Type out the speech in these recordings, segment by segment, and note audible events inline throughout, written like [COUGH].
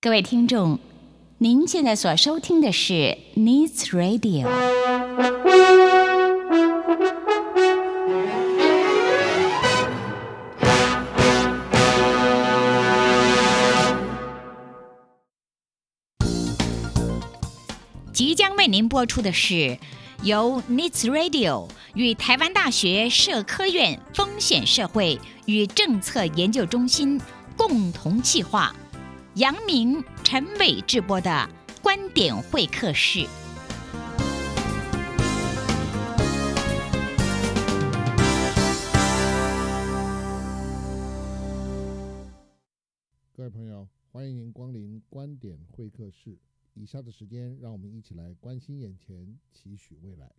各位听众，您现在所收听的是 Needs Radio。即将为您播出的是由 Needs Radio 与台湾大学社科院风险社会与政策研究中心共同企划。杨明、陈伟制播的观点会客室。各位朋友，欢迎您光临观点会客室。以下的时间，让我们一起来关心眼前，期许未来。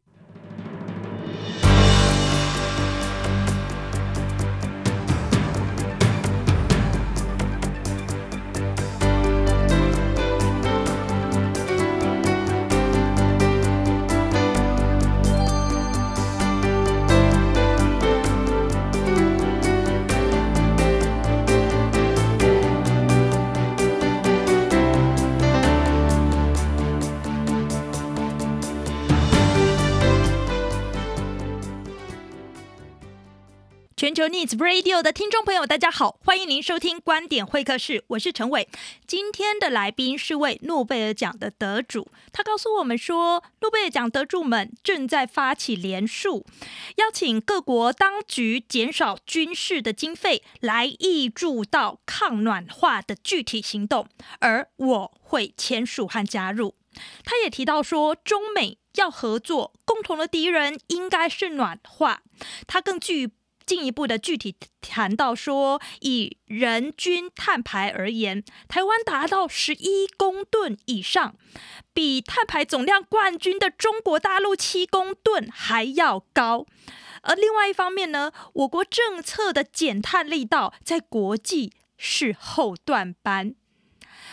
全球 Needs Radio 的听众朋友，大家好，欢迎您收听观点会客室，我是陈伟。今天的来宾是位诺贝尔奖的得主，他告诉我们说，诺贝尔奖得主们正在发起联署，邀请各国当局减少军事的经费，来挹注到抗暖化的具体行动，而我会签署和加入。他也提到说，中美要合作，共同的敌人应该是暖化。他更具。进一步的具体谈到说，以人均碳排而言，台湾达到十一公吨以上，比碳排总量冠军的中国大陆七公吨还要高。而另外一方面呢，我国政策的减碳力道在国际是后段班。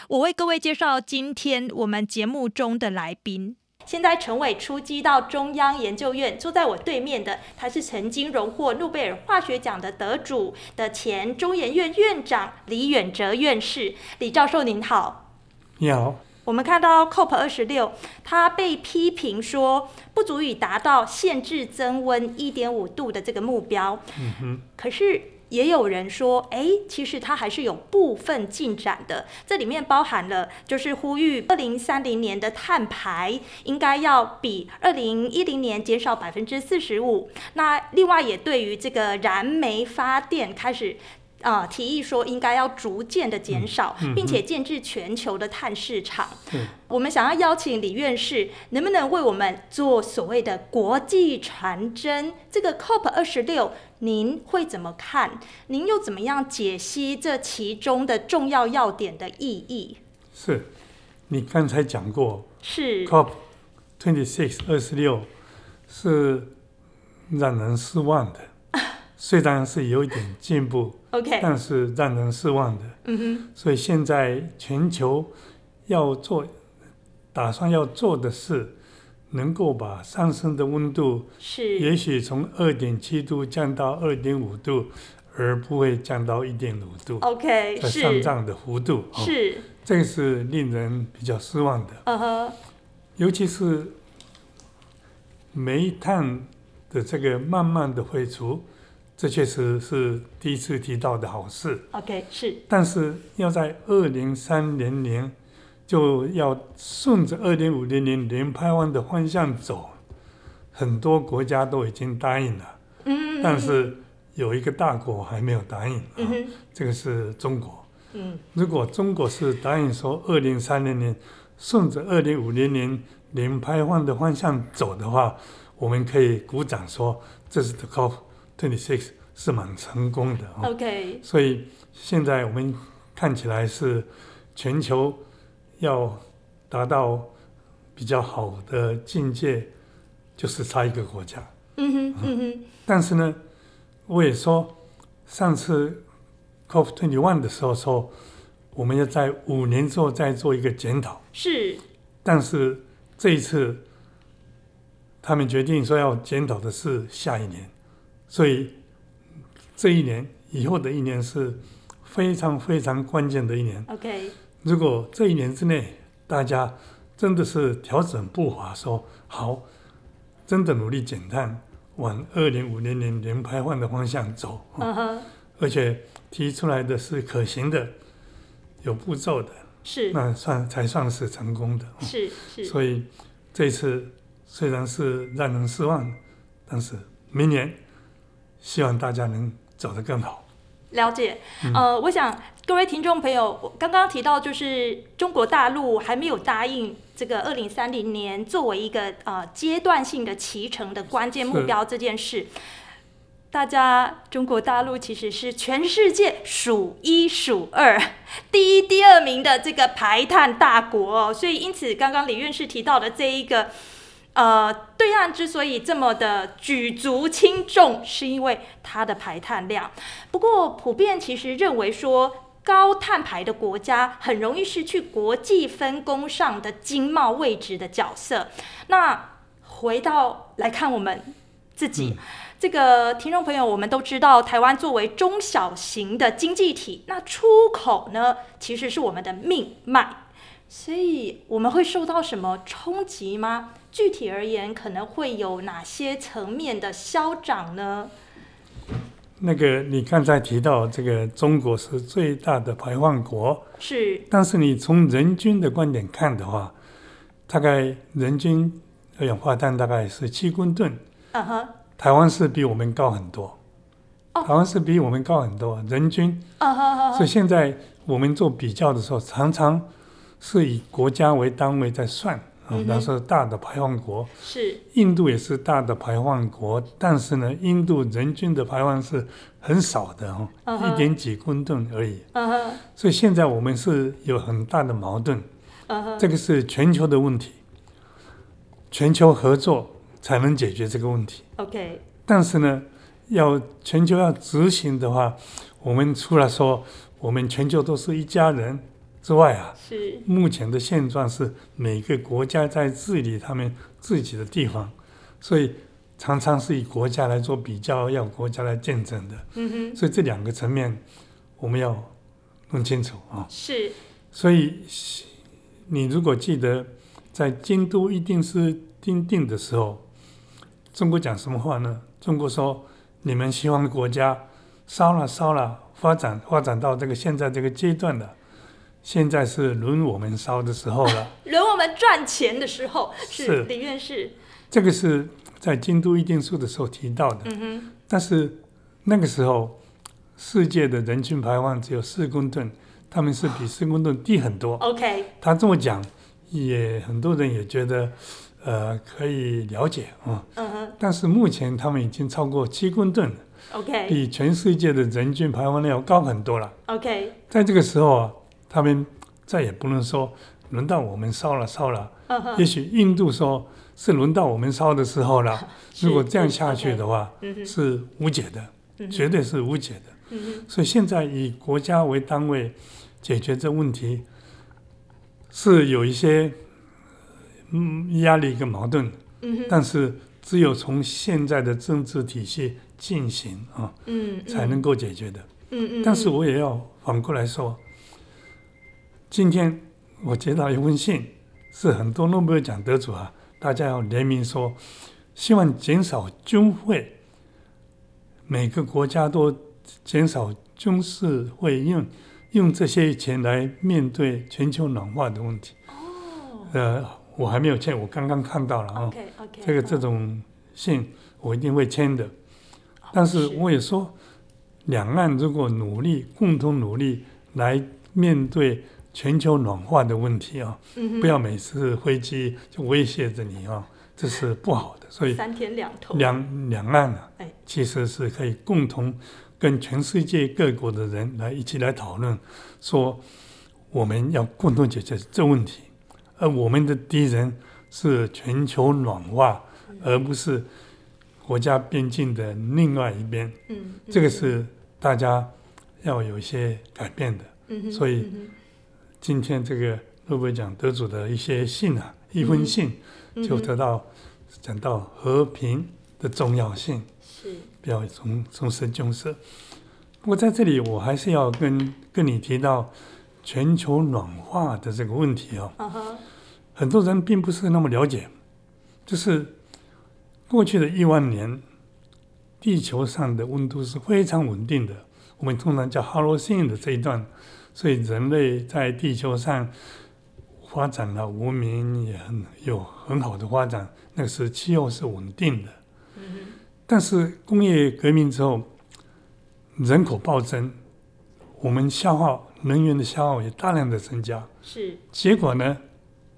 我为各位介绍今天我们节目中的来宾。现在陈伟出击到中央研究院，坐在我对面的，他是曾经荣获诺贝尔化学奖的得主的前中研院院长李远哲院士。李教授您好。你好。我们看到 COP 二十六，他被批评说不足以达到限制增温一点五度的这个目标。嗯哼。可是。也有人说，哎，其实它还是有部分进展的。这里面包含了，就是呼吁二零三零年的碳排应该要比二零一零年减少百分之四十五。那另外也对于这个燃煤发电开始。啊、呃，提议说应该要逐渐的减少，嗯嗯、并且建制全球的碳市场。嗯、我们想要邀请李院士，能不能为我们做所谓的国际传真？这个 COP 二十六，您会怎么看？您又怎么样解析这其中的重要要点的意义？是，你刚才讲过，是 COP twenty six 二十六是让人失望的。虽然是有一点进步，OK，但是让人失望的。嗯哼，所以现在全球要做，打算要做的是，能够把上升的温度是，也许从二点七度降到二点五度，而不会降到一点五度。OK，是上涨的幅度是，哦，这个是令人比较失望的。嗯哼，尤其是煤炭的这个慢慢的废除。这确实是第一次提到的好事。OK，是。但是要在二零三零年就要顺着二零五零年零排放的方向走，很多国家都已经答应了。嗯。但是有一个大国还没有答应。嗯哼。这个是中国。嗯。如果中国是答应说二零三零年顺着二零五零年零排放的方向走的话，我们可以鼓掌说这是 the COP。26是蛮成功的，OK，所以现在我们看起来是全球要达到比较好的境界，就是差一个国家。嗯哼，嗯哼。但是呢，我也说上次 COP21 的时候说，我们要在五年之后再做一个检讨。是。但是这一次，他们决定说要检讨的是下一年。所以，这一年以后的一年是非常非常关键的一年。OK。如果这一年之内大家真的是调整步伐，说好，真的努力减碳，往二零五零年零排放的方向走，而且提出来的是可行的、有步骤的，是，那算才算是成功的。是是。所以这次虽然是让人失望，但是明年希望大家能走得更好。了解，嗯、呃，我想各位听众朋友，我刚刚提到就是中国大陆还没有答应这个二零三零年作为一个呃阶段性的启程的关键目标这件事，大家中国大陆其实是全世界数一数二、第一、第二名的这个排碳大国，所以因此刚刚李院士提到的这一个。呃，对岸之所以这么的举足轻重，是因为它的排碳量。不过，普遍其实认为说，高碳排的国家很容易失去国际分工上的经贸位置的角色。那回到来看我们自己，嗯、这个听众朋友，我们都知道，台湾作为中小型的经济体，那出口呢，其实是我们的命脉。所以我们会受到什么冲击吗？具体而言，可能会有哪些层面的消长呢？那个，你刚才提到这个中国是最大的排放国，是。但是你从人均的观点看的话，大概人均二氧化碳大概是七公吨。嗯哼。台湾是比我们高很多。哦。台湾是比我们高很多，人均。嗯哼。所以现在我们做比较的时候，常常。是以国家为单位在算啊，那是大的排放国。是。印度也是大的排放国，但是呢，印度人均的排放是很少的哦，一点几公吨而已。所以现在我们是有很大的矛盾。这个是全球的问题，全球合作才能解决这个问题。OK。但是呢，要全球要执行的话，我们除了说我们全球都是一家人。之外啊，是目前的现状是每个国家在治理他们自己的地方，所以常常是以国家来做比较，要国家来见证的。嗯哼，所以这两个层面我们要弄清楚啊。是，所以你如果记得在京都一定书订定的时候，中国讲什么话呢？中国说你们西方国家烧了烧了，发展发展到这个现在这个阶段了。现在是轮我们烧的时候了，[LAUGHS] 轮我们赚钱的时候是，是李院士。这个是在京都议定书的时候提到的，嗯哼。但是那个时候世界的人均排放只有四公吨，他们是比四公吨低很多。OK，他这么讲，也很多人也觉得呃可以了解啊。嗯哼。但是目前他们已经超过七公吨，OK，比全世界的人均排放量要高很多了。OK，在这个时候啊。他们再也不能说轮到我们烧了烧了，uh. 也许印度说是轮到我们烧的时候了。[LAUGHS] 如果这样下去的话，是无解的，绝对是无解的。所以现在以国家为单位解决这问题，是有一些嗯压力跟矛盾。但是只有从现在的政治体系进行啊，才能够解决的。但是我也要反过来说。今天我接到一封信，是很多诺贝尔奖得主啊，大家要联名说，希望减少军费，每个国家都减少军事费用，用这些钱来面对全球暖化的问题。哦，呃，我还没有签，我刚刚看到了啊。OK OK。这个这种信我一定会签的，但是我也说，两岸如果努力，共同努力来面对。全球暖化的问题啊，不要每次飞机就威胁着你啊，这是不好的。所以三天两头，两两岸啊，其实是可以共同跟全世界各国的人来一起来讨论，说我们要共同解决这问题。而我们的敌人是全球暖化，而不是国家边境的另外一边。这个是大家要有一些改变的。所以。今天这个诺贝尔奖得主的一些信啊，一封信就得到讲到和平的重要性，是不要终终身军事。不过在这里，我还是要跟跟你提到全球暖化的这个问题哦，uh huh. 很多人并不是那么了解。就是过去的一万年，地球上的温度是非常稳定的，我们通常叫 Holocene 的这一段，所以人类在地球上发展了文明也很有很好的发展，那个时气候是稳定的。Uh. 但是工业革命之后，人口暴增，我们消耗能源的消耗也大量的增加。是。结果呢，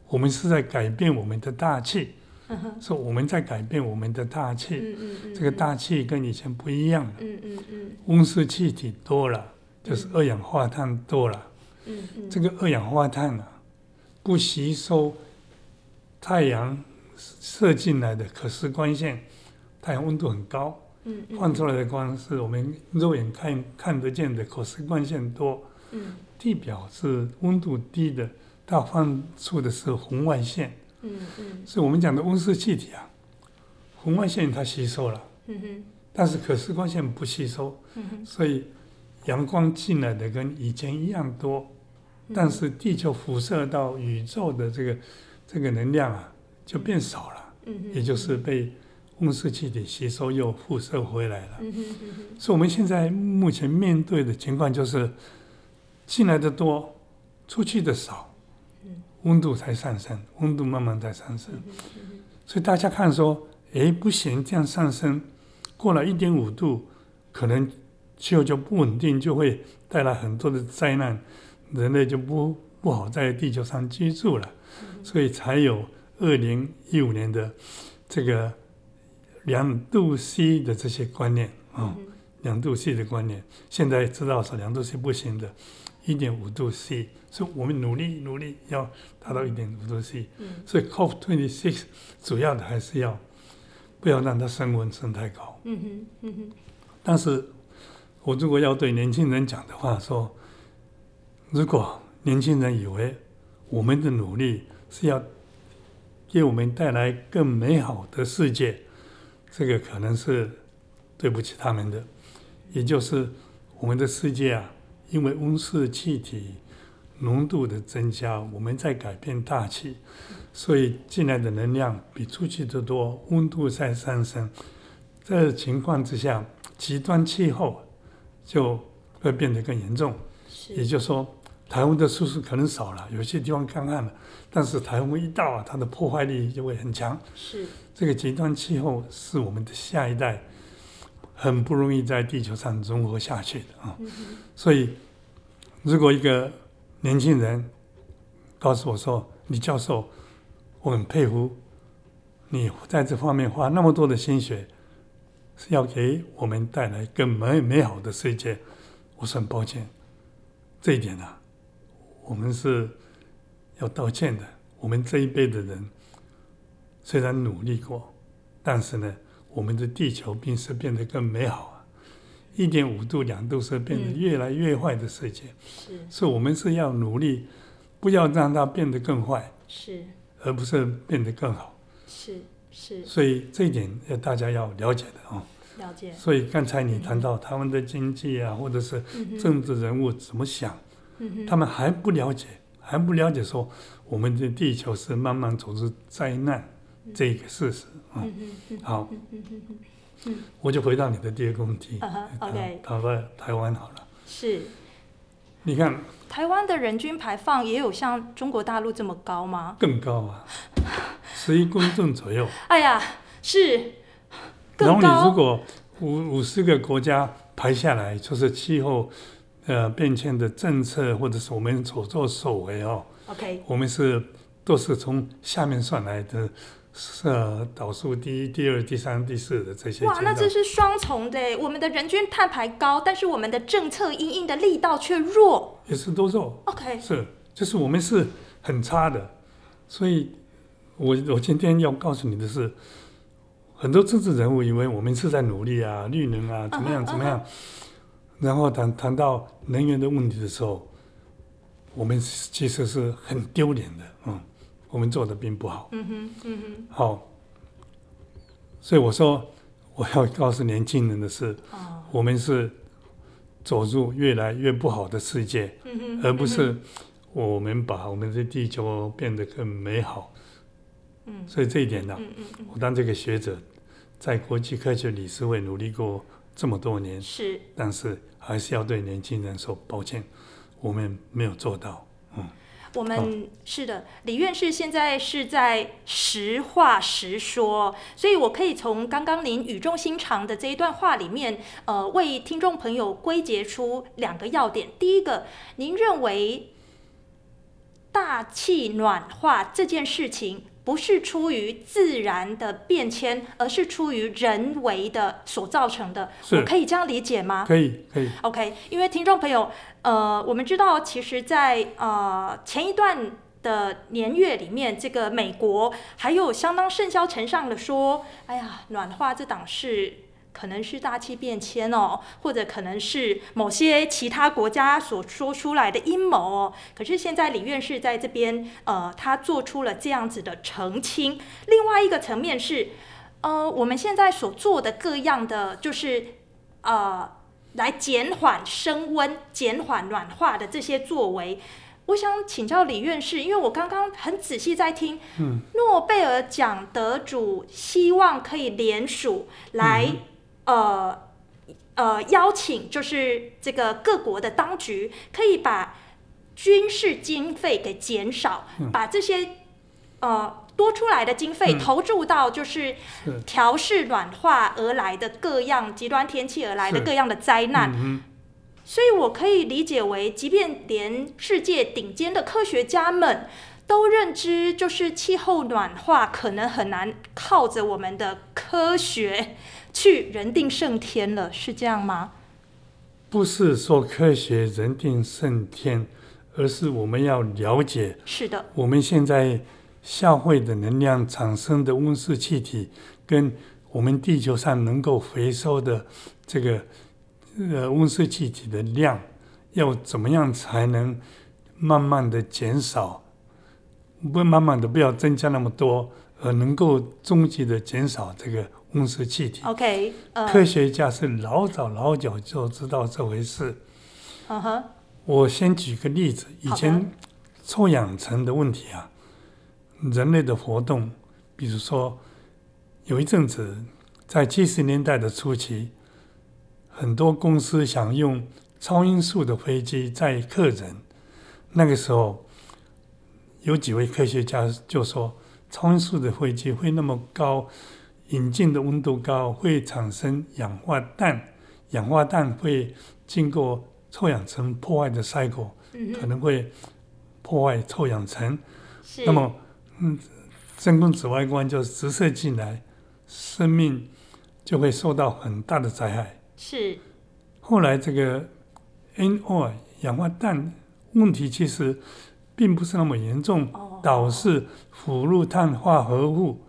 我们是在改变我们的大气。是、uh. 我们在改变我们的大气。嗯嗯嗯。这个大气跟以前不一样了。嗯嗯嗯。温室气体多了，就是二氧化碳多了。嗯嗯。这个二氧化碳啊，不吸收太阳射进来的可视光线，太阳温度很高。嗯，放出来的光是我们肉眼看看得见的，可视光线多。嗯，地表是温度低的，它放出的是红外线。嗯嗯，所以我们讲的温室气体啊，红外线它吸收了。嗯哼，但是可视光线不吸收。所以阳光进来的跟以前一样多，但是地球辐射到宇宙的这个这个能量啊就变少了。嗯，也就是被。温室气体吸收又辐射回来了，所以我们现在目前面对的情况就是进来的多，出去的少，温度才上升，温度慢慢在上升，所以大家看说，哎，不行，这样上升过了一点五度，可能气候就不稳定，就会带来很多的灾难，人类就不不好在地球上居住了，所以才有二零一五年的这个。两度 C 的这些观念啊，两度 C 的观念，现在知道是两度 C 不行的，一点五度 C，所以我们努力努力要达到一点五度 C。所以 COP26 主要的还是要不要让它升温升太高。嗯哼，嗯哼但是我如果要对年轻人讲的话说，如果年轻人以为我们的努力是要给我们带来更美好的世界。这个可能是对不起他们的，也就是我们的世界啊，因为温室气体浓度的增加，我们在改变大气，所以进来的能量比出去的多，温度在上升。这情况之下，极端气候就会变得更严重。也就是说，台风的次数可能少了，有些地方干旱了，但是台风一到啊，它的破坏力就会很强。是。这个极端气候是我们的下一代很不容易在地球上存活下去的啊，嗯、所以如果一个年轻人告诉我说：“李教授，我很佩服你在这方面花那么多的心血，是要给我们带来更美美好的世界。”我说很抱歉，这一点呢、啊，我们是要道歉的。我们这一辈的人。虽然努力过，但是呢，我们的地球并是变得更美好啊。一点五度、两度是变得越来越坏的世界，是，所以我们是要努力，不要让它变得更坏，是，而不是变得更好，是是。所以这一点要大家要了解的啊，了解。所以刚才你谈到他们的经济啊，或者是政治人物怎么想，他们还不了解，还不了解说我们的地球是慢慢走入灾难。这个事实啊，好，我就回到你的第二个问题。湾台湾好了。是。你看，台湾的人均排放也有像中国大陆这么高吗？更高啊，十一公吨左右。[LAUGHS] 哎呀，是。然后你如果五五十个国家排下来，就是气候呃变迁的政策，或者是我们所作所为哦。OK，我们是都是从下面算来的。是啊，导数第一、第二、第三、第四的这些。哇，那这是双重的。我们的人均碳排高，但是我们的政策因应的力道却弱。也是都弱。OK。是，就是我们是很差的。所以我我今天要告诉你的是，很多政治人物以为我们是在努力啊，绿能啊，怎么样怎么样。Uh huh, uh huh. 然后谈谈到能源的问题的时候，我们其实是很丢脸的，嗯。我们做的并不好。嗯哼，嗯哼。好，所以我说，我要告诉年轻人的是，哦、我们是走入越来越不好的世界，嗯、而不是我们把我们的地球变得更美好。嗯、所以这一点呢、啊嗯嗯嗯，我当这个学者，在国际科学理事会努力过这么多年，是，但是还是要对年轻人说抱歉，我们没有做到。嗯。我们是的，李院士现在是在实话实说，所以我可以从刚刚您语重心长的这一段话里面，呃，为听众朋友归结出两个要点。第一个，您认为大气暖化这件事情，不是出于自然的变迁，而是出于人为的所造成的。我可以这样理解吗？可以，可以。OK，因为听众朋友，呃，我们知道，其实在，在呃前一段的年月里面，这个美国还有相当甚嚣尘上的说，哎呀，暖化这档事。可能是大气变迁哦，或者可能是某些其他国家所说出来的阴谋哦。可是现在李院士在这边，呃，他做出了这样子的澄清。另外一个层面是，呃，我们现在所做的各样的，就是呃，来减缓升温、减缓暖化的这些作为。我想请教李院士，因为我刚刚很仔细在听，嗯，诺贝尔奖得主希望可以联署来。嗯呃呃，邀请就是这个各国的当局可以把军事经费给减少，嗯、把这些呃多出来的经费投注到就是调试暖化而来的各样极端天气而来的各样的灾难。嗯、所以我可以理解为，即便连世界顶尖的科学家们都认知，就是气候暖化可能很难靠着我们的科学。去人定胜天了，是这样吗？不是说科学人定胜天，而是我们要了解。是的。我们现在消费的能量产生的温室气体，跟我们地球上能够回收的这个呃温室气体的量，要怎么样才能慢慢的减少？不，慢慢的不要增加那么多，而能够终极的减少这个。温室气体，OK，、uh, 科学家是老早老早就知道这回事。Uh -huh. 我先举个例子，以前臭氧层的问题啊，人类的活动，比如说有一阵子在七十年代的初期，很多公司想用超音速的飞机载客人，那个时候有几位科学家就说，超音速的飞机会那么高。引进的温度高，会产生氧化氮，氧化氮会经过臭氧层破坏的 cycle，嗯、可能会破坏臭氧层。那么，嗯，真空紫外光就直射进来，生命就会受到很大的灾害。是。后来这个 NO 氧化氮问题其实并不是那么严重，哦、导致腐氯碳化合物。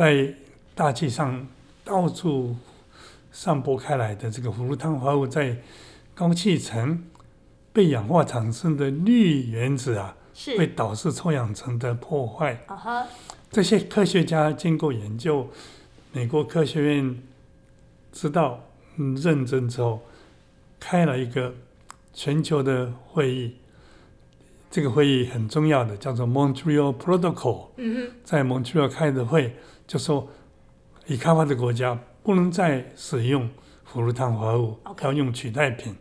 在大气上到处散播开来的这个氟氯碳化合物，在高气层被氧化产生的氯原子啊，会导致臭氧层的破坏。这些科学家经过研究，美国科学院知道、嗯、认真之后，开了一个全球的会议。这个会议很重要的，叫做 Montreal Protocol。在 Montreal 开的会。就说，已开发的国家不能再使用氟氯碳化合物.要用取代品。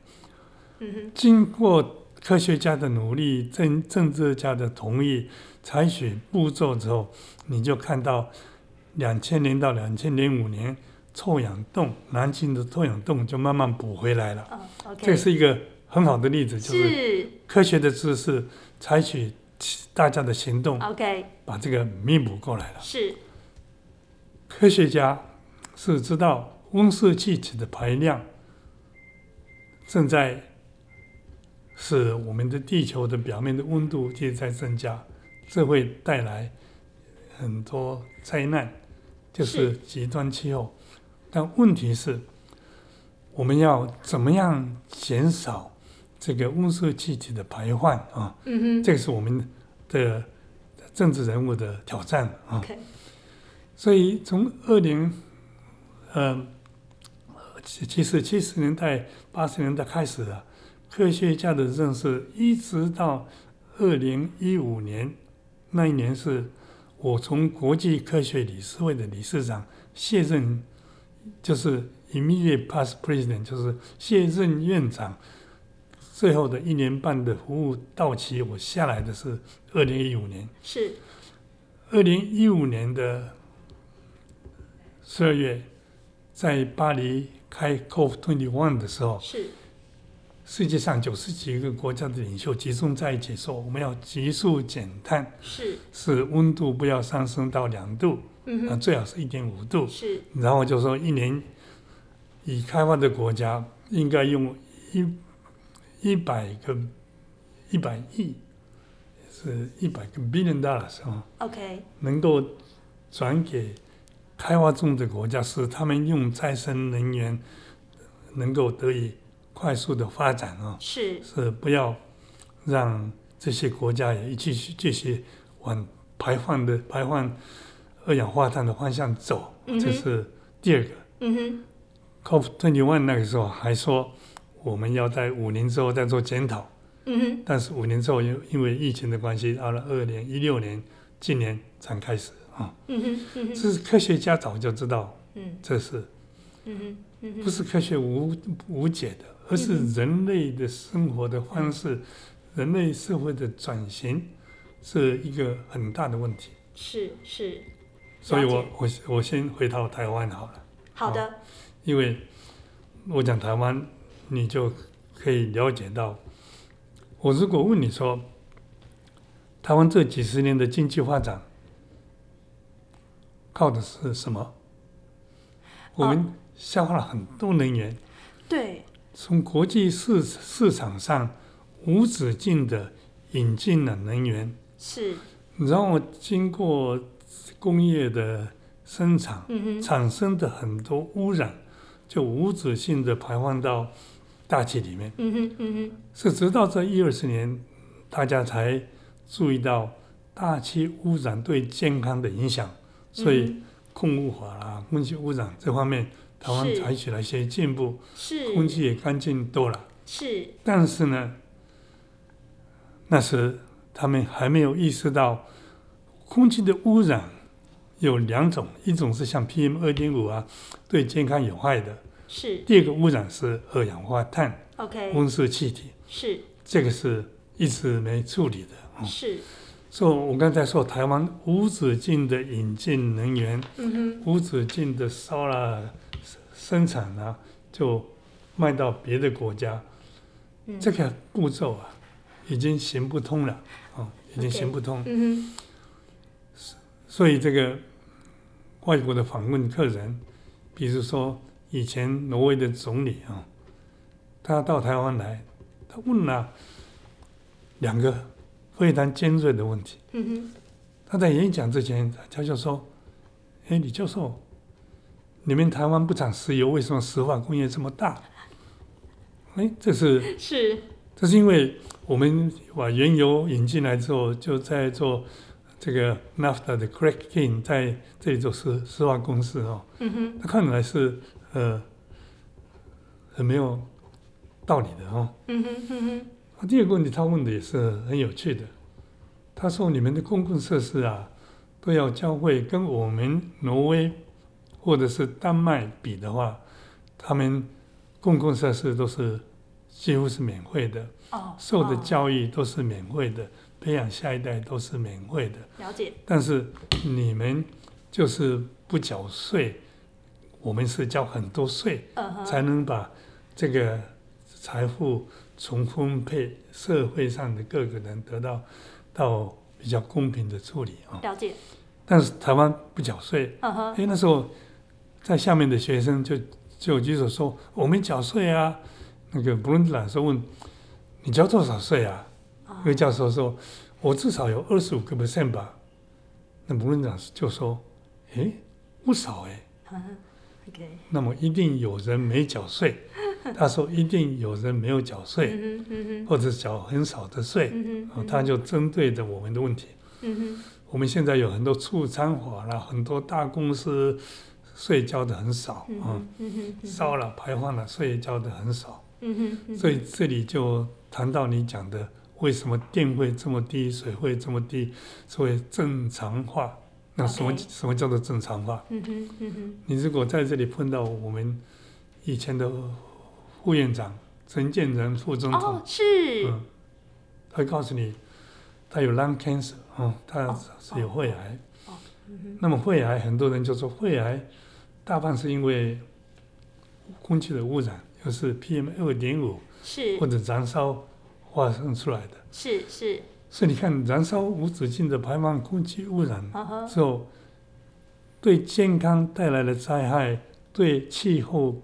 嗯。经过科学家的努力，政政治家的同意，采取步骤之后，你就看到两千年到两千零五年，臭氧洞，南京的臭氧洞就慢慢补回来了。Oh. 这是一个很好的例子，就是科学的知识采取大家的行动，OK，把这个弥补过来了。是。科学家是知道温室气体的排量正在使我们的地球的表面的温度一直在增加，这会带来很多灾难，就是极端气候。但问题是，我们要怎么样减少这个温室气体的排放啊？嗯，这个是我们的政治人物的挑战啊。Okay. 所以从二零呃其实七十年代、八十年代开始啊，科学家的认识一直到二零一五年，那一年是我从国际科学理事会的理事长卸任，就是 immediate past president，就是卸任院长，最后的一年半的服务到期，我下来的是二零一五年。是。二零一五年的十二月，在巴黎开 COP21 的时候，是。世界上九十几个国家的领袖集中在一起说，我们要急速减碳，是。是温度不要上升到两度，嗯哼，啊，最好是一点五度，是，然后就说一年已开发的国家应该用一一百个一百亿。是一百个 billion dollars 啊，OK，能够转给开发中的国家，是他们用再生能源能够得以快速的发展啊，是是不要让这些国家也继续继续往排放的排放二氧化碳的方向走，嗯、这是第二个。嗯哼，COP twenty one 那个时候还说我们要在五年之后再做检讨。嗯哼，但是五年之后，因因为疫情的关系，到了二零一六年，今年才开始啊。嗯哼，嗯哼，这是科学家早就知道，嗯，这是，嗯哼，嗯哼，不是科学无无解的，而是人类的生活的方式，嗯、人类社会的转型是一个很大的问题。是是，所以我我我先回到台湾好了。好的。因为我讲台湾，你就可以了解到。我如果问你说，台湾这几十年的经济发展靠的是什么？我们消耗了很多能源，对，从国际市市场上无止境的引进了能源，是，然后经过工业的生产，嗯哼，产生的很多污染，就无止境的排放到。大气里面，嗯哼，嗯哼，是直到这一二十年，大家才注意到大气污染对健康的影响，所以空污法啦、空气污染这方面，台湾采取了一些进步，是，空气也干净多了，是。但是呢，那时他们还没有意识到，空气的污染有两种，一种是像 PM 二点五啊，对健康有害的。是。第二个污染是二氧化碳，OK，温室气体。是。这个是一直没处理的，是。所以我刚才说台湾无止境的引进能源，嗯，无止境的烧了生产啊，就卖到别的国家，嗯、这个步骤啊已经行不通了啊、哦，已经行不通。Okay, 嗯哼，所以这个外国的访问客人，比如说。以前挪威的总理啊，他到台湾来，他问了两个非常尖锐的问题。嗯哼。他在演讲之前，他就说：“哎，李教授，你们台湾不产石油，为什么石化工业这么大？”哎，这是是，这是因为我们把原油引进来之后，就在做这个 naphtha 的 cracking，在这里做石石化公司哦。嗯哼。他看来是。呃，很没有道理的哦。嗯哼嗯哼。那第二个问题，他问的也是很有趣的。他说：“你们的公共设施啊，都要交会，跟我们挪威或者是丹麦比的话，他们公共设施都是几乎是免费的。哦。受的教育都是免费的，培养下一代都是免费的。了解。但是你们就是不缴税。”我们是交很多税，才能把这个财富重分配，社会上的各个人得到到比较公平的处理啊。了解。但是台湾不缴税，嗯哼。哎，那时候在下面的学生就就举手说：“我们缴税啊。”那个布伦特老师问：“你交多少税啊？”那个教授说：“我至少有二十五个 percent 吧。”那布伦特老师就说：“诶，不少哎。”那么一定有人没缴税，[LAUGHS] 他说一定有人没有缴税，或者缴很少的税，他就针对着我们的问题。我们现在有很多促餐法啦，很多大公司税交的很少烧了排放了税交的很少，所以这里就谈到你讲的为什么电费这么低，水费这么低，所谓正常化。那什么.什么叫做正常化？嗯哼嗯哼，你如果在这里碰到我们以前的副院长陈建仁副总统，哦是，嗯，他告诉你，他有 lung cancer，哦，他是有肺癌。哦嗯那么肺癌，很多人就说肺癌大半是因为空气的污染，又是 PM 二点五是。或者燃烧发生出来的。是是，所以你看，燃烧无止境的排放空气污染之后，对健康带来的灾害，对气候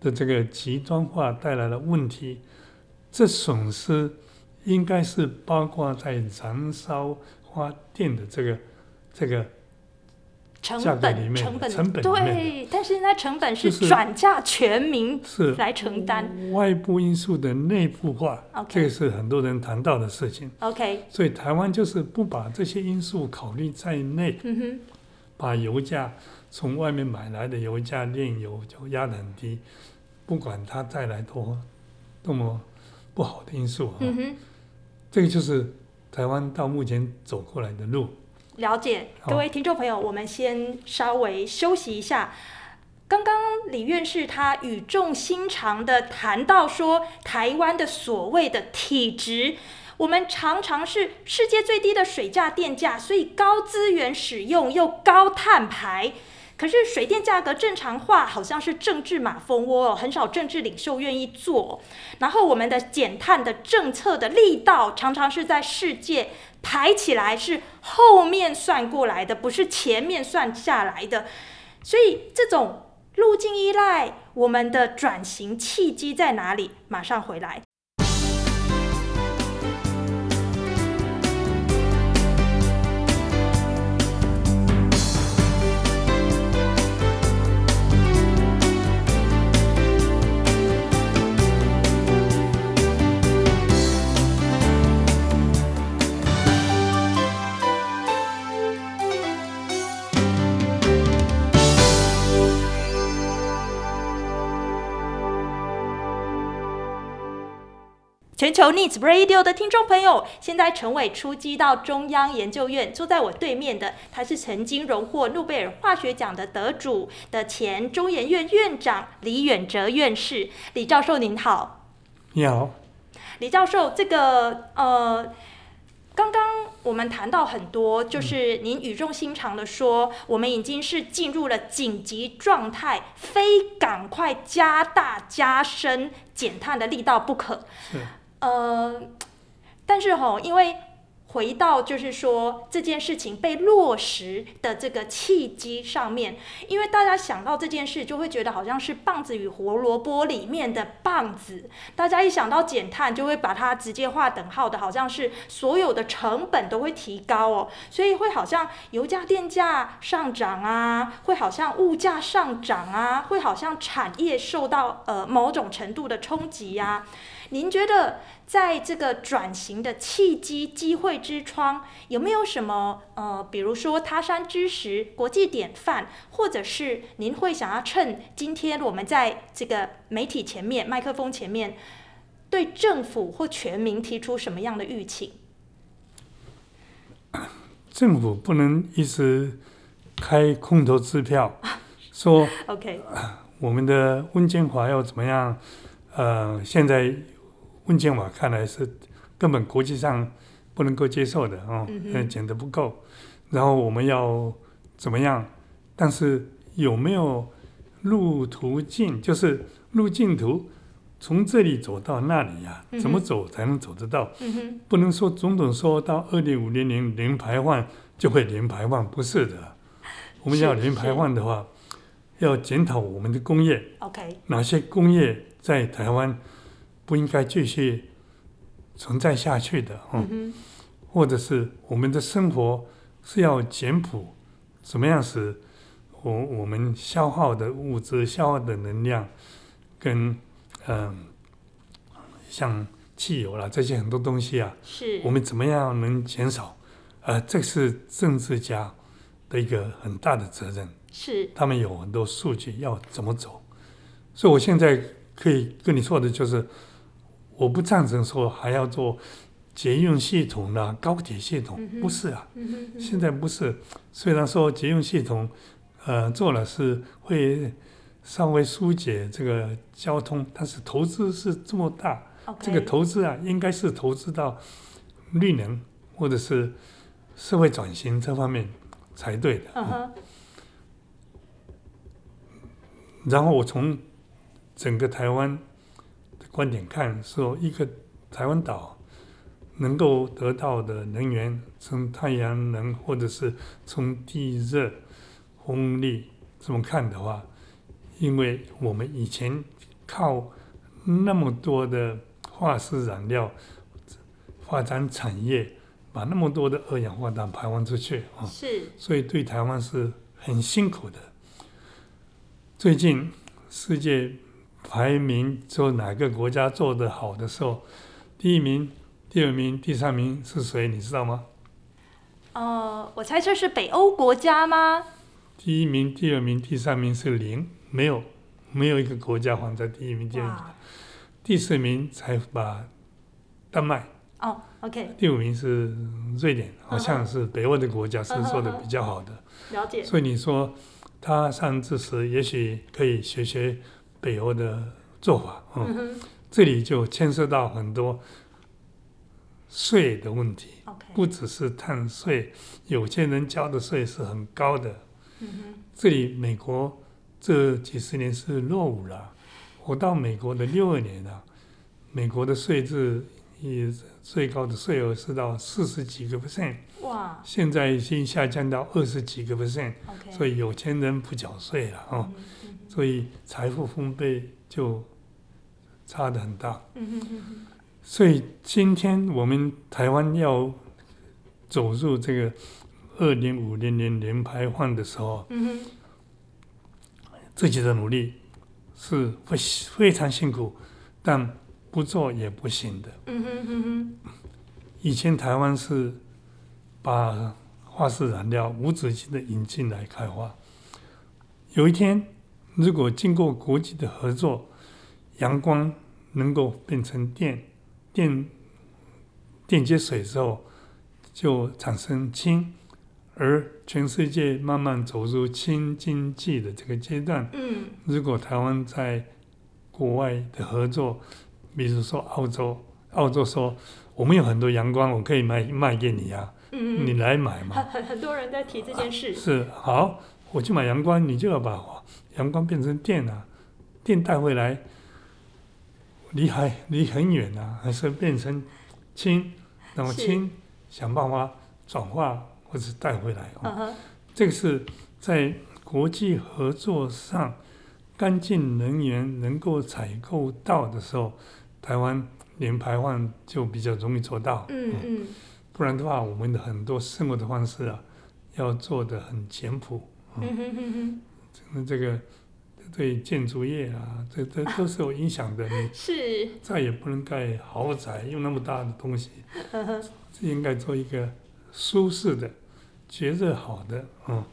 的这个极端化带来的问题，这损失应该是包括在燃烧发电的这个这个成价格里面本成本成本对，但是那成本是转嫁全民是来承担。外部因素的内部化这个是很多人谈到的事情。OK，所以台湾就是不把这些因素考虑在内。嗯哼，把油价从外面买来的油价炼油就压得很低，不管它带来多多么不好的因素啊。这个就是台湾到目前走过来的路。了解，各位听众朋友，我们先稍微休息一下。刚刚李院士他语重心长的谈到说，台湾的所谓的体质，我们常常是世界最低的水价电价，所以高资源使用又高碳排。可是水电价格正常化好像是政治马蜂窝哦，很少政治领袖愿意做。然后我们的减碳的政策的力道常常是在世界排起来是后面算过来的，不是前面算下来的。所以这种路径依赖，我们的转型契机在哪里？马上回来。全球 Needs Radio 的听众朋友，现在陈伟出击到中央研究院，坐在我对面的，他是曾经荣获诺贝尔化学奖的得主的前中研院院长李远哲院士。李教授您好。你好，李教授，这个呃，刚刚我们谈到很多，就是您语重心长的说，我们已经是进入了紧急状态，非赶快加大加深减碳的力道不可。是呃，但是吼，因为回到就是说这件事情被落实的这个契机上面，因为大家想到这件事，就会觉得好像是棒子与胡萝卜里面的棒子。大家一想到减碳，就会把它直接划等号的，好像是所有的成本都会提高哦，所以会好像油价、电价上涨啊，会好像物价上涨啊，会好像产业受到呃某种程度的冲击呀。您觉得在这个转型的契机、机会之窗，有没有什么呃，比如说他山之石、国际典范，或者是您会想要趁今天我们在这个媒体前面、麦克风前面，对政府或全民提出什么样的预请？[COUGHS] 政府不能一直开空头支票，[LAUGHS] 说 OK，我们的温建华要怎么样？呃，现在。温健华看来是根本国际上不能够接受的哦，嗯，减得不够。然后我们要怎么样？但是有没有路途径？就是路径图，从这里走到那里呀、啊？怎么走才能走得到？嗯、不能说总统说到二零五零年零排放就会零排放，不是的。我们要零排放的话，要检讨我们的工业。OK，哪些工业在台湾？不应该继续存在下去的，嗯，或者是我们的生活是要简朴，怎么样使我我们消耗的物质、消耗的能量，跟嗯，像汽油啦这些很多东西啊，是我们怎么样能减少？呃，这是政治家的一个很大的责任。是，他们有很多数据要怎么走，所以我现在可以跟你说的就是，我不赞成说还要做捷运系统啦、高铁系统，不是啊，现在不是。虽然说捷运系统，呃，做了是会稍微疏解这个交通，但是投资是这么大，这个投资啊，应该是投资到绿能或者是社会转型这方面才对的。嗯然后我从整个台湾的观点看，说一个台湾岛能够得到的能源，从太阳能或者是从地热、风力这么看的话，因为我们以前靠那么多的化石燃料发展产业，把那么多的二氧化碳排放出去啊，是，所以对台湾是很辛苦的。最近世界排名说哪个国家做的好的时候，第一名、第二名、第三名是谁？你知道吗？呃，我猜测是北欧国家吗？第一名、第二名、第三名是零，没有，没有一个国家放在第一名、第二名。第四名才把丹麦。哦，OK。第五名是瑞典，好像是北欧的国家是做的比较好的。了解。所以你说。他上次时也许可以学学北欧的做法，嗯，嗯，这里就牵涉到很多税的问题.不只是碳税，有些人交的税是很高的，这里美国这几十年是落伍了，我到美国的六二年了，美国的税制也最高的税额是到四十几个 percent。哇！现在已经下降到二十几个 percent，Okay. 所以有钱人不缴税了哦，所以财富分配就差的很大。嗯、所以今天我们台湾要走入这个二零五零年零排放的时候，嗯、自己的努力是会非常辛苦，但不做也不行的。以前台湾是。把化石燃料无止境的引进来开发。有一天，如果经过国际的合作，阳光能够变成电，电电解水之后就产生氢，而全世界慢慢走入氢经济的这个阶段。嗯，如果台湾在国外的合作，比如说澳洲，澳洲说我们有很多阳光，我可以卖卖给你呀、啊。嗯，你来买嘛？很很多人在提这件事。啊、是好，我去买阳光，你就要把阳光变成电啊，电带回来，离还离很远啊，还是变成氢，那么氢想办法转化或者带回来。Uh huh. 这个是在国际合作上，干净能源能够采购到的时候，台湾零排放就比较容易做到。嗯嗯。嗯不然的话，我们的很多生活的方式啊，要做的很简朴。嗯，[LAUGHS] 这个对建筑业啊，这这都是有影响的。你 [LAUGHS] 是再也不能盖豪宅，用那么大的东西。[LAUGHS] 嗯，应该做一个舒适的、绝对好的，嗯，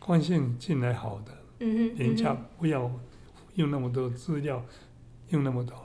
光线进来好的。嗯，人家不要用那么多资料，用那么多。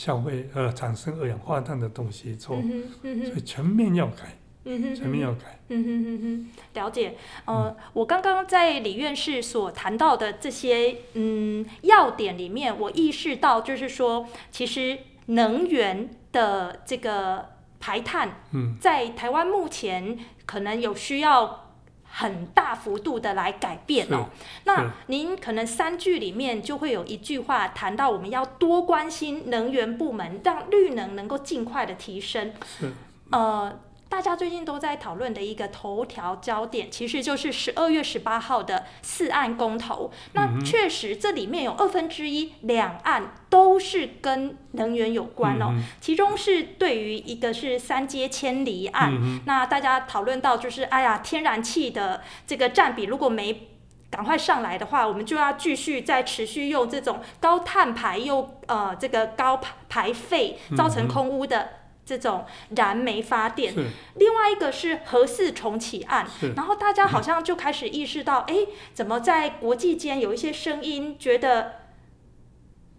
消费呃产生二氧化碳的东西做，嗯嗯、所以全面要改，嗯、哼全面要改。嗯哼哼哼，了解。呃，嗯、我刚刚在李院士所谈到的这些嗯要点里面，我意识到就是说，其实能源的这个排碳，嗯，在台湾目前可能有需要。很大幅度的来改变哦。那您可能三句里面就会有一句话谈到，我们要多关心能源部门，让绿能能够尽快的提升。是，呃。大家最近都在讨论的一个头条焦点，其实就是十二月十八号的四案公投。那确实，这里面有二分之一两岸都是跟能源有关哦。其中是对于一个是三接千里案，那大家讨论到就是，哎呀，天然气的这个占比如果没赶快上来的话，我们就要继续再持续用这种高碳排又呃这个高排排废造成空污的。这种燃煤发电。另外一个是核四重启案，然后大家好像就开始意识到，哎，怎么在国际间有一些声音觉得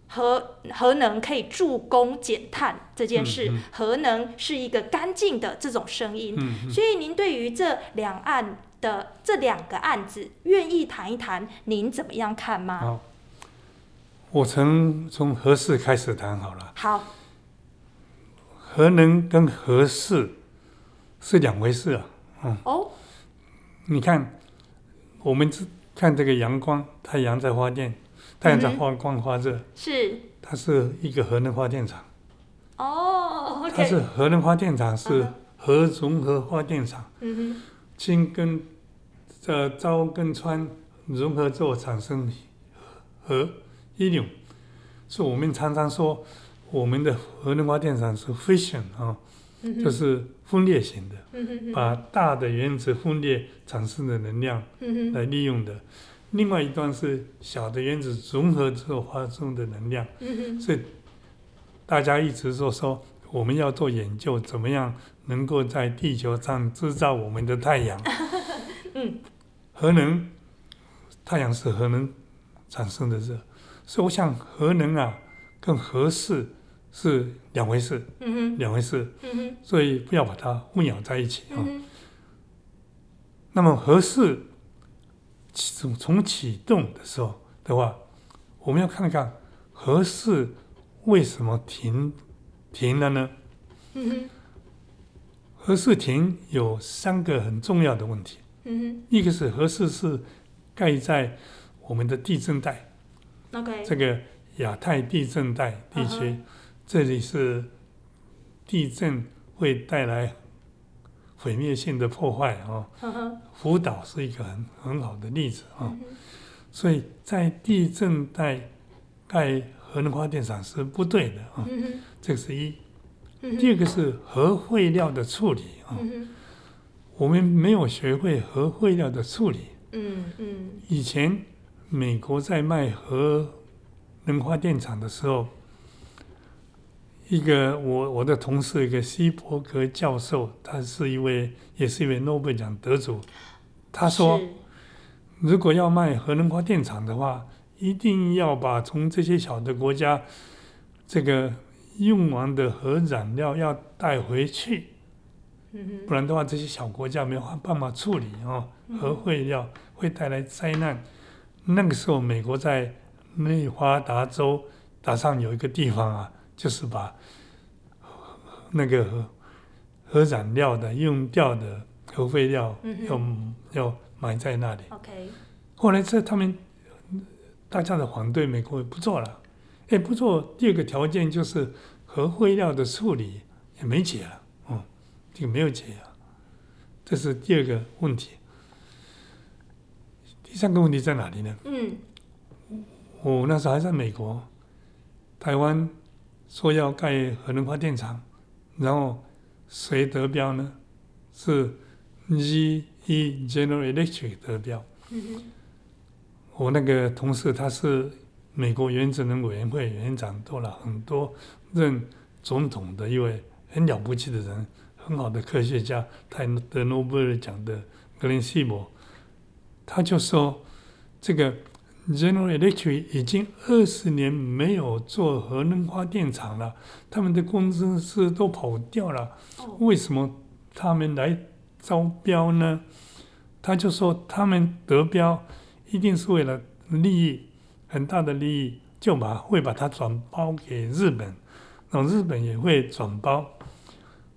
核核能可以助攻减碳这件事，嗯嗯、核能是一个干净的这种声音。所以您对于这两岸的这两个案子，愿意谈一谈，您怎么样看吗？我从从核四开始谈好了。好，核能跟核四是两回事啊。嗯。哦。你看，我们看这个阳光，太阳在发电，太阳在发光发热。是。它是一个核能发电厂。哦。它是核能发电厂，是核融合发电厂。嗯哼。氢跟呃氘跟氚融合之后产生核 helium，所以我们常常说我们的核能发电厂是 fission 啊，就是分裂型的，把大的原子分裂产生的能量来利用的。另外一端是小的原子融合之后发生的能量，所以大家一直说说我们要做研究，怎么样能够在地球上制造我们的太阳。[LAUGHS] 嗯。核能，太阳是核能产生的热，所以我想核能啊，跟核四是两回事，两回事，所以不要把它混淆在一起啊。嗯、那么核四从从启动的时候的话，我们要看看核四为什么停停了呢？嗯、哼核四停有三个很重要的问题。嗯，一个是核四是盖在我们的地震带，OK，这个亚太地震带地区，uh huh. 这里是地震会带来毁灭性的破坏啊。Uh. 福岛是一个很很好的例子啊。Uh. 所以在地震带盖核能发电厂是不对的啊。Uh. 这个是一。Uh. 第二个是核废料的处理啊。Uh. 我们没有学会核废料的处理。嗯嗯。嗯，以前美国在卖核能发电厂的时候，一个我我的同事一个希伯格教授，他是一位也是一位诺贝尔奖得主。他说，如果要卖核能发电厂的话，一定要把从这些小的国家这个用完的核燃料要带回去。不然的话，这些小国家没有办法处理哦，核废料会带来灾难。那个时候，美国在内华达州岛上有一个地方啊，就是把那个核核燃料的用掉的核废料要要埋在那里。OK。后来这他们大家的反对，美国也不做了。哎，不做，第二个条件就是核废料的处理也没解了。这个没有解啊，这是第二个问题。第三个问题在哪里呢？嗯，我那时候还在美国，台湾说要盖核能发电厂，然后谁得标呢？是 GE General Electric 得标。嗯。我那个同事他是美国原子能委员会委员长，做了很多任总统的一位很了不起的人。很好的科学家，他得诺贝尔奖的格林西伯，他就说：“这个 General Electric 已经二十年没有做核能发电厂了，他们的工程师都跑掉了，为什么他们来招标呢？”他就说：“他们得标一定是为了利益，很大的利益，就把会把它转包给日本，然后日本也会转包。”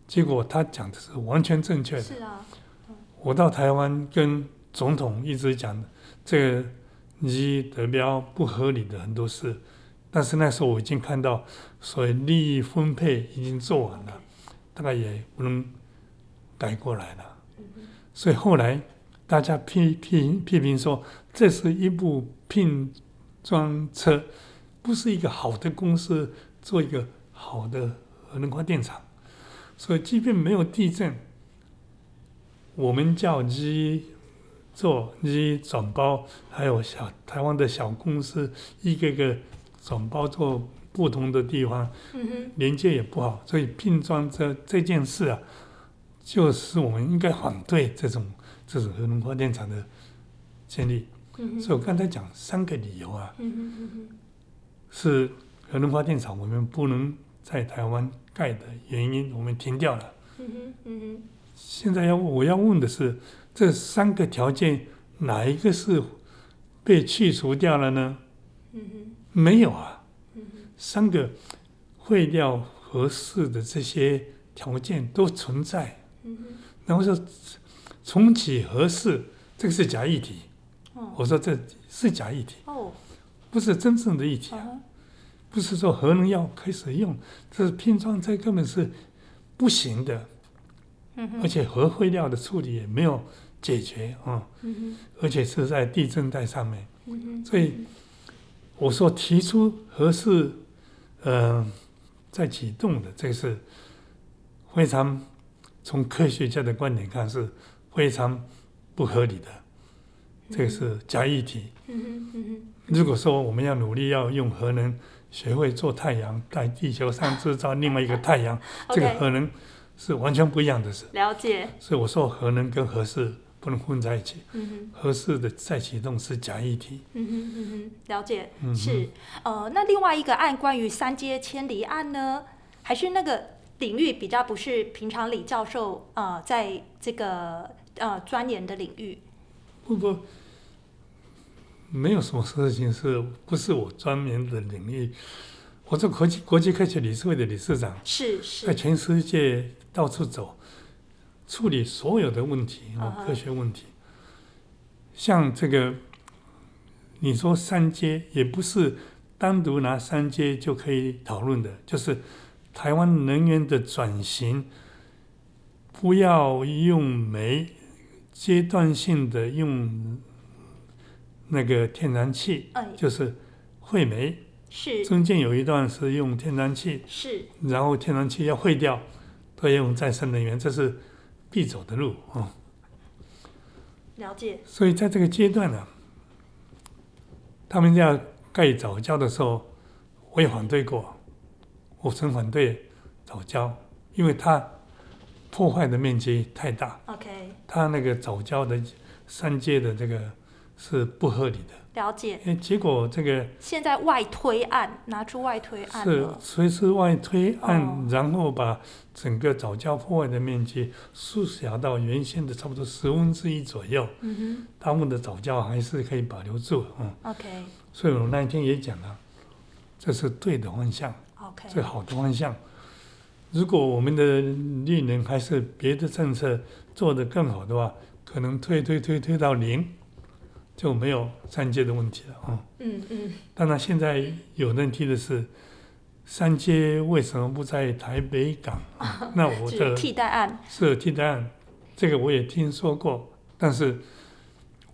结果他讲的是完全正确的。是啊，我到台湾跟总统一直讲这个一得标不合理的很多事，但是那时候我已经看到所谓利益分配已经做完了，大概也不能改过来了。所以后来大家批批批评说，这是一部拼装车，不是一个好的公司做一个好的核能发电厂。所以，即便没有地震，我们叫机做机转包，还有小台湾的小公司一个个转包做不同的地方，连接也不好，所以拼装这这件事啊，就是我们应该反对这种这种核能发电厂的建立。所以我刚才讲三个理由啊，是核能发电厂我们不能在台湾盖的原因，我们停掉了。现在要我要问的是，这三个条件哪一个是被去除掉了呢？没有啊。三个废料合适的这些条件都存在，嗯、哼然后说重启合适，这个是假议题。哦、我说这是假议题，哦、不是真正的议题啊，哦、不是说核能要开始用，这是拼装，这根本是不行的。嗯、哼而且核废料的处理也没有解决啊，嗯、而且是在地震带上面，嗯、所以我说提出核四。嗯、呃，在启动的，这个是非常从科学家的观点看是非常不合理的，这个是假议题。如果说我们要努力要用核能学会做太阳，在地球上制造另外一个太阳，[LAUGHS] 这个核能是完全不一样的事。了解。所以我说核能跟核四。不能混在一起。嗯哼，核四的再启动是假议题。嗯哼嗯哼，了解。嗯、是呃，那另外一个案关于三阶迁离案呢，还是那个领域比较不是平常李教授呃在这个呃钻研的领域？不不，没有什么事情是不是我钻研的领域。我做国际国际科学理事会的理事长，是是，在全世界到处走。处理所有的问题啊，科学问题，像这个，你说三阶也不是单独拿三阶就可以讨论的，就是台湾能源的转型，不要用煤，阶段性的用那个天然气，就是汇煤，是。中间有一段是用天然气，是，然后天然气要废掉，都要用再生能源，这是。必走的路啊，了解。所以在这个阶段呢，他们要盖早教的时候，我也反对过，我曾反对早教，因为它破坏的面积太大。OK，它那个早教的三阶的这个是不合理的。了解，哎，结果这个现在外推案拿出外推案是随时外推案，哦、然后把整个早教破坏的面积缩小到原先的差不多十分之一左右。嗯哼，他们的早教还是可以保留住。嗯，OK。所以我那一天也讲了，这是对的方向。OK，最好的方向。如果我们的绿能还是别的政策做得更好的话，可能推推推推到零。就没有三阶的问题了啊。嗯嗯。当然，现在有问题的是，三阶为什么不在台北港？[LAUGHS] 那我的替代案是替代案，这个我也听说过，但是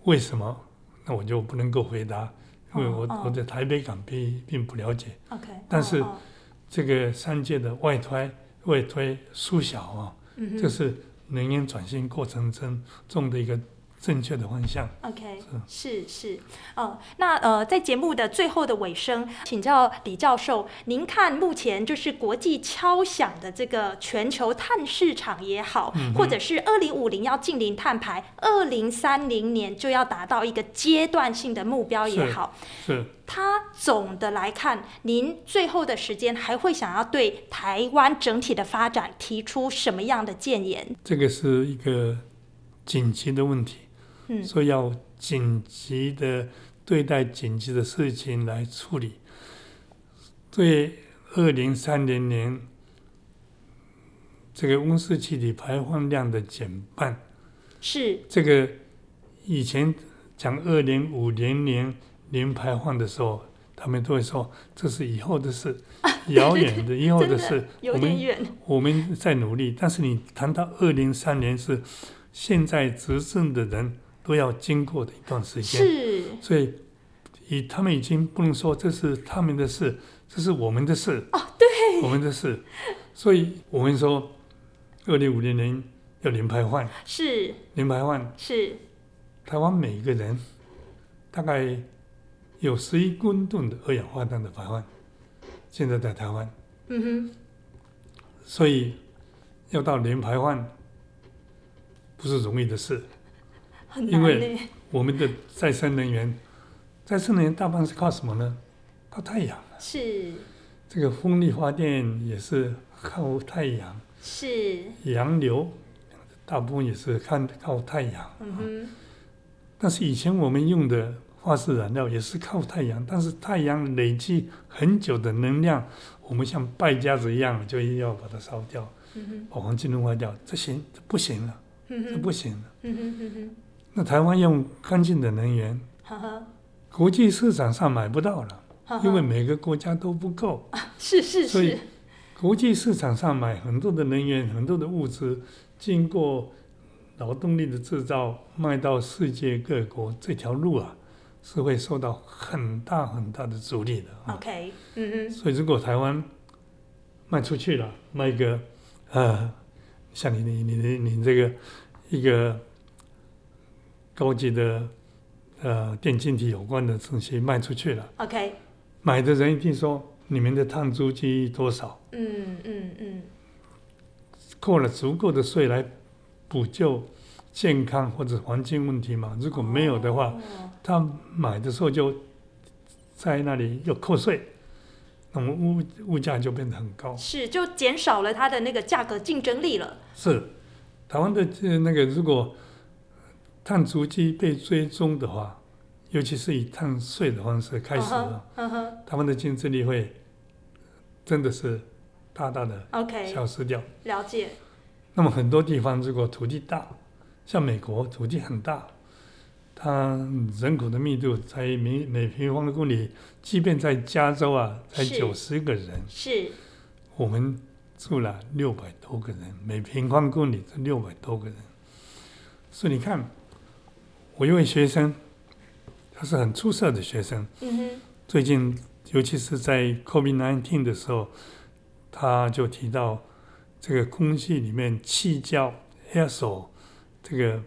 为什么？那我就不能够回答，因为我我在台北港并并不了解。OK。但是这个三阶的外推外推缩小啊，这是能源转型过程中中的一个。正确的方向。OK，是是，哦，那呃，在节目的最后的尾声，请教李教授，您看目前就是国际敲响的这个全球碳市场也好，嗯、或者是二零五零要近零碳排，二零三零年就要达到一个阶段性的目标也好，是，是它总的来看，您最后的时间还会想要对台湾整体的发展提出什么样的建言？这个是一个紧急的问题。说要紧急的对待紧急的事情来处理，对二零三零年这个温室气体排放量的减半，是这个以前讲二零五零年零排放的时候，他们都会说这是以后的事，[LAUGHS] 遥远的以后的事。我们我们在努力，但是你谈到二零三年是现在执政的人。都要经过的一段时间，是，所以以他们已经不能说这是他们的事，这是我们的事。哦，对，我们的事。所以我们说，二零五零年要零排放，是零排放，是台湾每一个人大概有十一公吨的二氧化碳的排放，现在在台湾。嗯哼。所以要到零排放不是容易的事，因为我们的再生能源，再生能源大半是靠什么呢？靠太阳。是。这个风力发电也是靠太阳。是。洋流大部分也是看靠太阳。嗯哼。但是以前我们用的化石燃料也是靠太阳，但是太阳累积很久的能量。我们像败家子一样，就要把它烧掉，把黄金融化掉，这行这不行了，这不行了。那台湾用干净的能源，国际市场上买不到了，因为每个国家都不够。是是是。所以国际市场上买很多的能源，很多的物资，经过劳动力的制造，卖到世界各国，这条路啊。是会受到很大很大的阻力的。OK，嗯嗯。所以如果台湾卖出去了，卖一个呃，像你你你你你这个一个高级的呃电晶体有关的东西卖出去了，OK，买的人一定说你们的碳足迹多少？嗯嗯嗯。扣了足够的税来补救健康或者环境问题嘛？如果没有的话。Oh. 他买的时候就在那里又扣税，那么物物价就变得很高。是，就减少了它的那个价格竞争力了。是，台湾的那个如果碳足迹被追踪的话，尤其是以碳税的方式开始了，他们的竞争力会真的是大大的消失掉。了解。那么很多地方如果土地大，像美国土地很大。它人口的密度才每每平方公里，即便在加州啊，才九十个人。是。我们住了六百多个人，每平方公里是六百多个人。所以你看，我一位学生，他是很出色的学生。嗯哼。最近，尤其是在 COVID-19 的时候，他就提到这个空气里面气胶 aerosol 这个。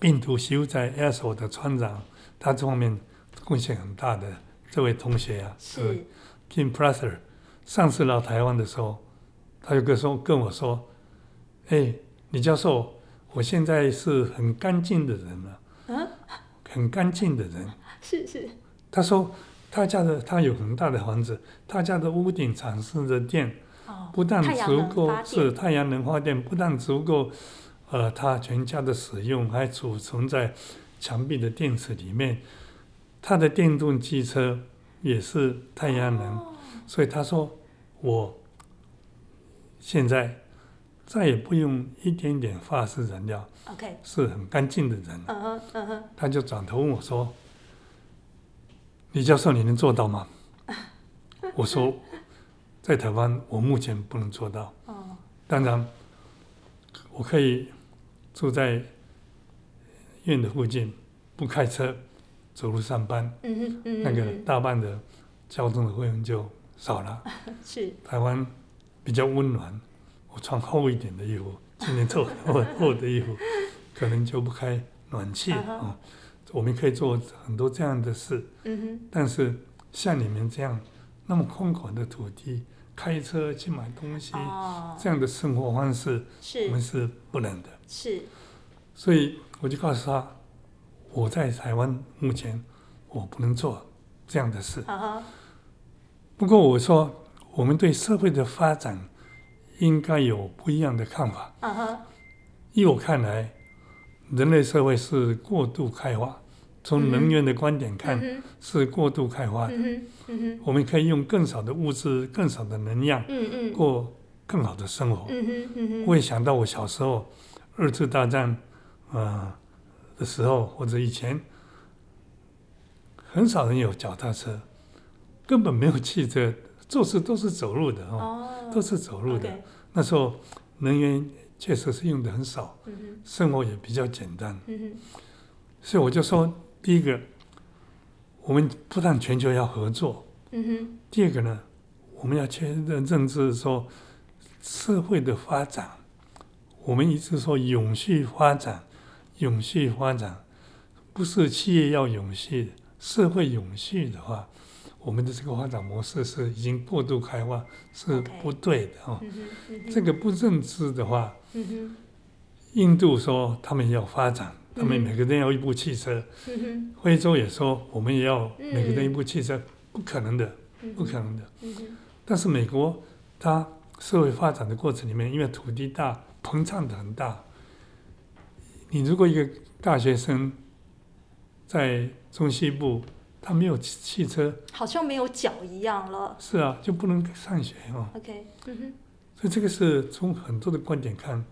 病毒吸入在 aerosol 的船长，他这方面贡献很大的这位同学啊，是 Kim p r a s s e r。上次来台湾的时候，他就跟说跟我说：“哎，李教授，我现在是很干净的人了，嗯，很干净的人。”是是。他说他家的他有很大的房子，他家的屋顶产生的电，不但足够是太阳能发电，不但足够。呃，他全家的使用还储存在墙壁的电池里面，他的电动机车也是太阳能，哦、所以他说我现在再也不用一点点化石燃料，OK，是很干净的人。嗯哼，嗯哼，他就转头问我说：“李教授，你能做到吗？” [LAUGHS] 我说：“在台湾，我目前不能做到。哦、当然，我可以。”住在院的附近，不开车，走路上班，嗯哼嗯哼，那个大半的交通的费用就少了。[LAUGHS] 是。台湾比较温暖，我穿厚一点的衣服，今年穿厚 [LAUGHS] 厚的衣服，可能就不开暖气啊、嗯。我们可以做很多这样的事。嗯哼。但是像你们这样那么空旷的土地，开车去买东西，哦、这样的生活方式，我们是不能的。是，所以我就告诉他，我在台湾目前我不能做这样的事。不过我说，我们对社会的发展应该有不一样的看法。依我看来，人类社会是过度开发，从能源的观点看是过度开发的。我们可以用更少的物质、更少的能量，过更好的生活。我也想到我小时候。二次大战，啊、呃、的时候或者以前，很少人有脚踏车，根本没有汽车，做事都是走路的哦，都是走路的。Okay. 那时候能源确实是用的很少，生活也比较简单。所以我就说，第一个，我们不但全球要合作，第二个呢，我们要确认认知说社会的发展。我们一直说永续发展，永续发展，不是企业要永续，社会永续的话，我们的这个发展模式是已经过度开发，是不对的哦。这个不认知的话，印度说他们要发展，他们每个人要一部汽车。非洲也说我们也要每个人一部汽车，不可能的，不可能的。但是美国它社会发展的过程里面，因为土地大，膨胀的很大。你如果一个大学生在中西部，他没有汽车，好像没有脚一样了。是啊，就不能上学哦。OK，嗯哼。所以这个是从很多的观点看，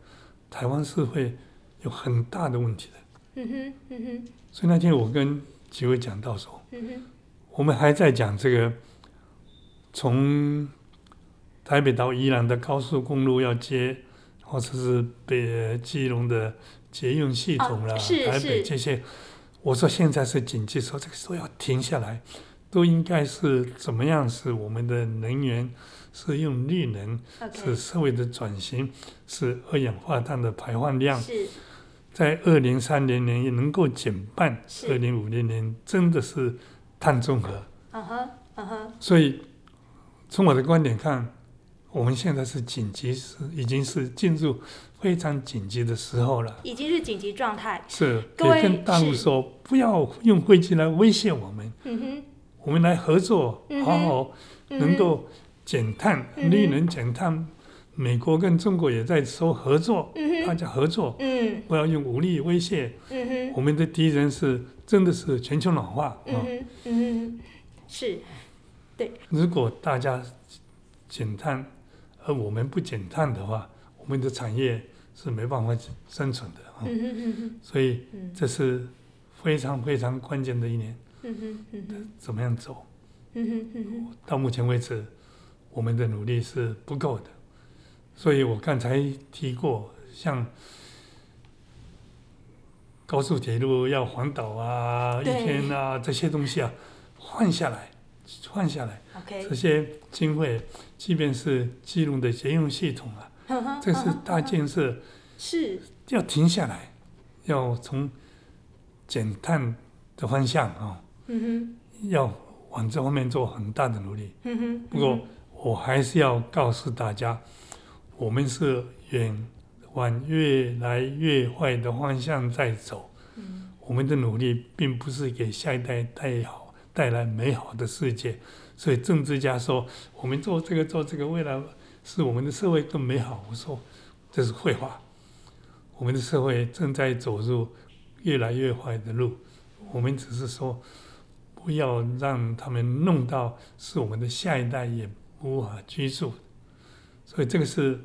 台湾是会有很大的问题的。嗯哼，嗯哼。所以那天我跟几位讲到说，嗯哼，我们还在讲这个，从台北到宜兰的高速公路要接，或者是北基隆的捷运系统啦，台北这些。我说现在是紧急时候，这个时候要停下来，都应该是怎么样？是我们的能源是用绿能.是社会的转型，是二氧化碳的排放量，在二零三零年也能够减半，二零五零年真的是碳中和。嗯哼，嗯哼。所以从我的观点看，我们现在是紧急时，已经是进入。非常紧急的时候了，已经是紧急状态。是，得跟大陆说，不要用飞机来威胁我们。嗯哼，我们来合作，好好能够减碳，绿能减碳。美国跟中国也在说合作，大家合作，嗯，不要用武力威胁。嗯哼，我们的敌人是真的是全球暖化。嗯哼，嗯哼，是，对。如果大家减碳，而我们不减碳的话，我们的产业。是没办法生存的啊，所以这是非常非常关键的一年，怎么样走？到目前为止，我们的努力是不够的，所以我刚才提过，像高速铁路要环岛啊，一天啊这些东西啊，换下来，换下来，这些经费，即便是基隆的捷运系统啊。[LAUGHS] 这是大建设，是要停下来，要从减碳的方向啊，要往这方面做很大的努力。不过我还是要告诉大家，我们是远往越来越坏的方向在走。我们的努力并不是给下一代带好带来美好的世界。所以政治家说，我们做这个做这个，未来。是我们的社会更美好。我说这是废话。我们的社会正在走入越来越坏的路。我们只是说，不要让他们弄到是我们的下一代也无法居住。所以这个是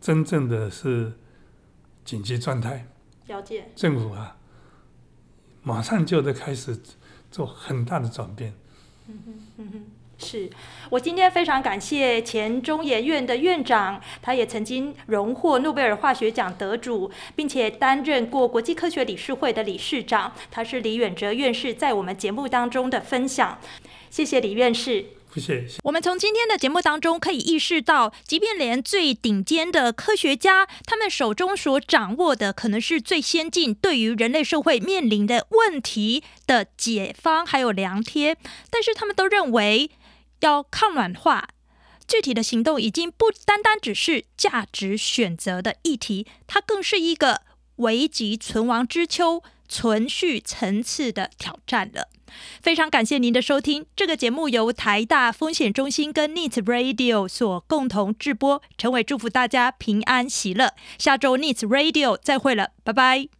真正的是紧急状态。了解。政府啊，马上就得开始做很大的转变。嗯哼，嗯哼。是我今天非常感谢前中研院的院长，他也曾经荣获诺贝尔化学奖得主，并且担任过国际科学理事会的理事长。他是李远哲院士在我们节目当中的分享，谢谢李院士。谢谢。我们从今天的节目当中可以意识到，即便连最顶尖的科学家，他们手中所掌握的可能是最先进，对于人类社会面临的问题的解方还有良贴，但是他们都认为。要抗暖化，具体的行动已经不单单只是价值选择的议题，它更是一个危急存亡之秋、存续层次的挑战了。非常感谢您的收听，这个节目由台大风险中心跟 nits Radio 所共同制播。陈伟祝福大家平安喜乐，下周 nits Radio 再会了，拜拜。